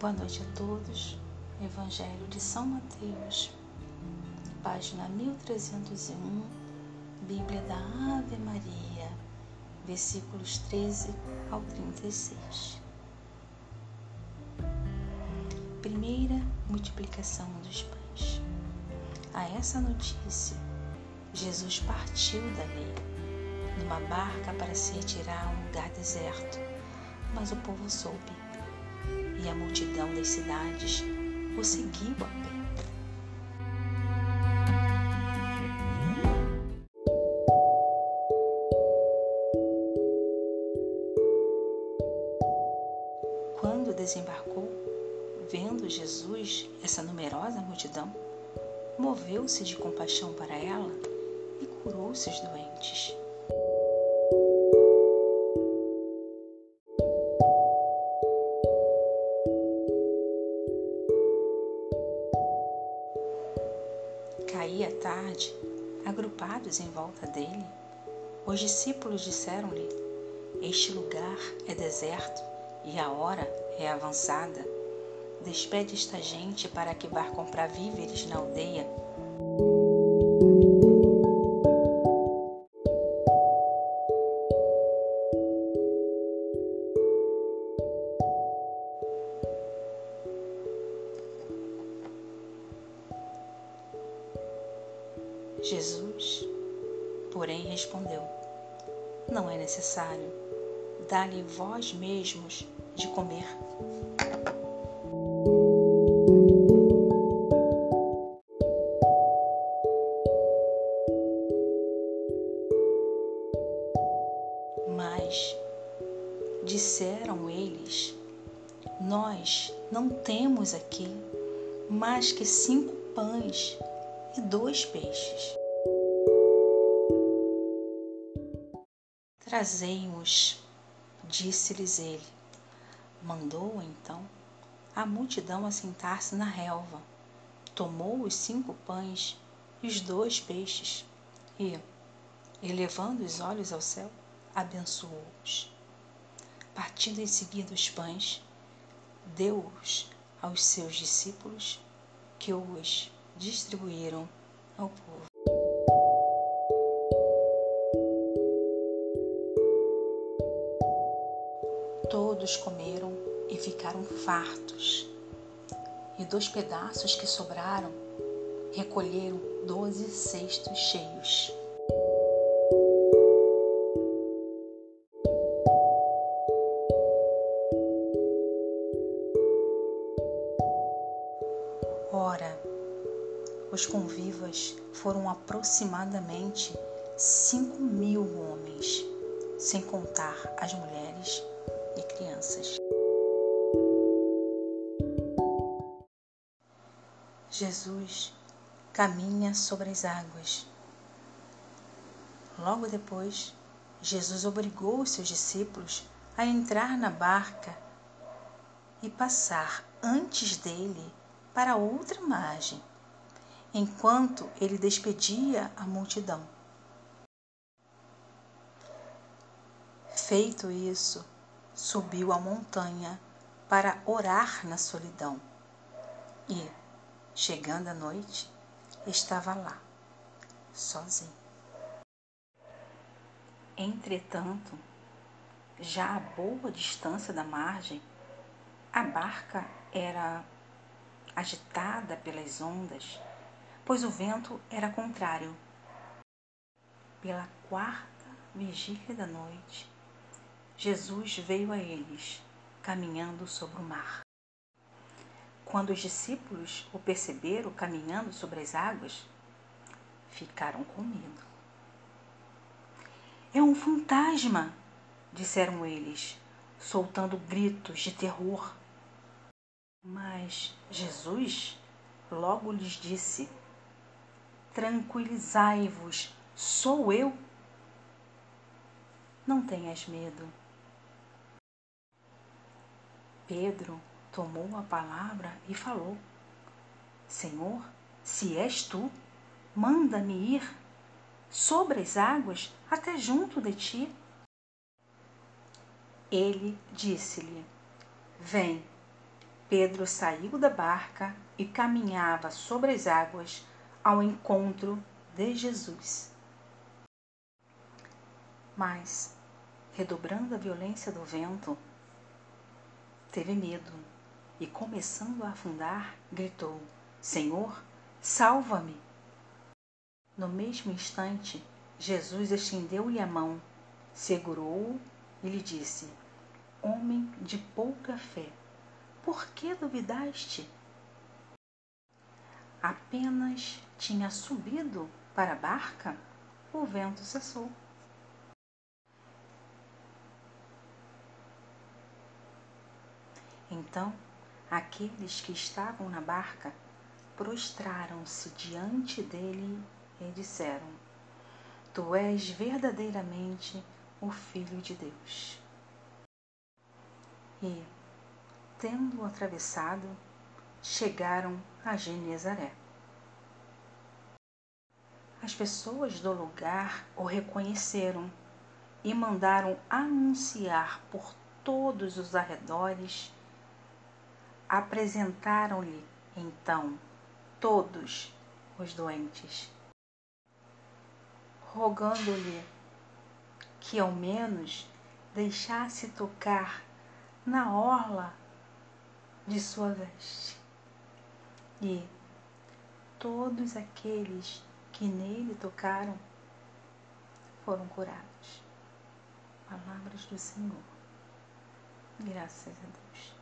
Boa noite a todos. Evangelho de São Mateus, página 1301, Bíblia da Ave Maria, versículos 13 ao 36. Primeira multiplicação dos pães. A essa notícia, Jesus partiu dali, numa barca para se retirar a um lugar deserto, mas o povo soube e a multidão das cidades o seguiu a pé. Quando desembarcou, vendo Jesus essa numerosa multidão, moveu-se de compaixão para ela e curou seus doentes. Caía tarde, agrupados em volta dele, os discípulos disseram-lhe: Este lugar é deserto e a hora é avançada. Despede esta gente para que vá comprar víveres na aldeia. Jesus, porém, respondeu: Não é necessário. Dá-lhe vós mesmos de comer. Mas disseram eles: Nós não temos aqui mais que cinco pães e dois peixes. Trazei-os, disse-lhes ele. Mandou então a multidão assentar-se na relva, tomou os cinco pães e os dois peixes e, elevando os olhos ao céu, abençoou-os. Partindo em seguida os pães, deu-os aos seus discípulos, que os distribuíram ao povo. Todos comeram e ficaram fartos, e dos pedaços que sobraram, recolheram doze cestos cheios. Ora, os convivas foram aproximadamente cinco mil homens, sem contar as mulheres e crianças. Jesus caminha sobre as águas. Logo depois, Jesus obrigou os seus discípulos a entrar na barca e passar antes dele para outra margem, enquanto ele despedia a multidão. Feito isso, subiu a montanha para orar na solidão e, chegando à noite, estava lá, sozinho. Entretanto, já a boa distância da margem, a barca era agitada pelas ondas, pois o vento era contrário. Pela quarta vigília da noite, Jesus veio a eles, caminhando sobre o mar. Quando os discípulos o perceberam caminhando sobre as águas, ficaram com medo. É um fantasma, disseram eles, soltando gritos de terror. Mas Jesus logo lhes disse: Tranquilizai-vos, sou eu. Não tenhas medo. Pedro tomou a palavra e falou: Senhor, se és tu, manda-me ir sobre as águas até junto de ti. Ele disse-lhe: Vem. Pedro saiu da barca e caminhava sobre as águas ao encontro de Jesus. Mas, redobrando a violência do vento, teve medo e, começando a afundar, gritou: Senhor, salva-me! No mesmo instante, Jesus estendeu-lhe a mão, segurou-o e lhe disse: Homem de pouca fé, por que duvidaste? Apenas tinha subido para a barca, o vento cessou. Então, aqueles que estavam na barca prostraram-se diante dele e disseram: Tu és verdadeiramente o Filho de Deus. E, tendo atravessado, chegaram a Genezaré. As pessoas do lugar o reconheceram e mandaram anunciar por todos os arredores. Apresentaram-lhe então todos os doentes, rogando-lhe que ao menos deixasse tocar na orla de sua veste. E todos aqueles que nele tocaram foram curados. Palavras do Senhor. Graças a Deus.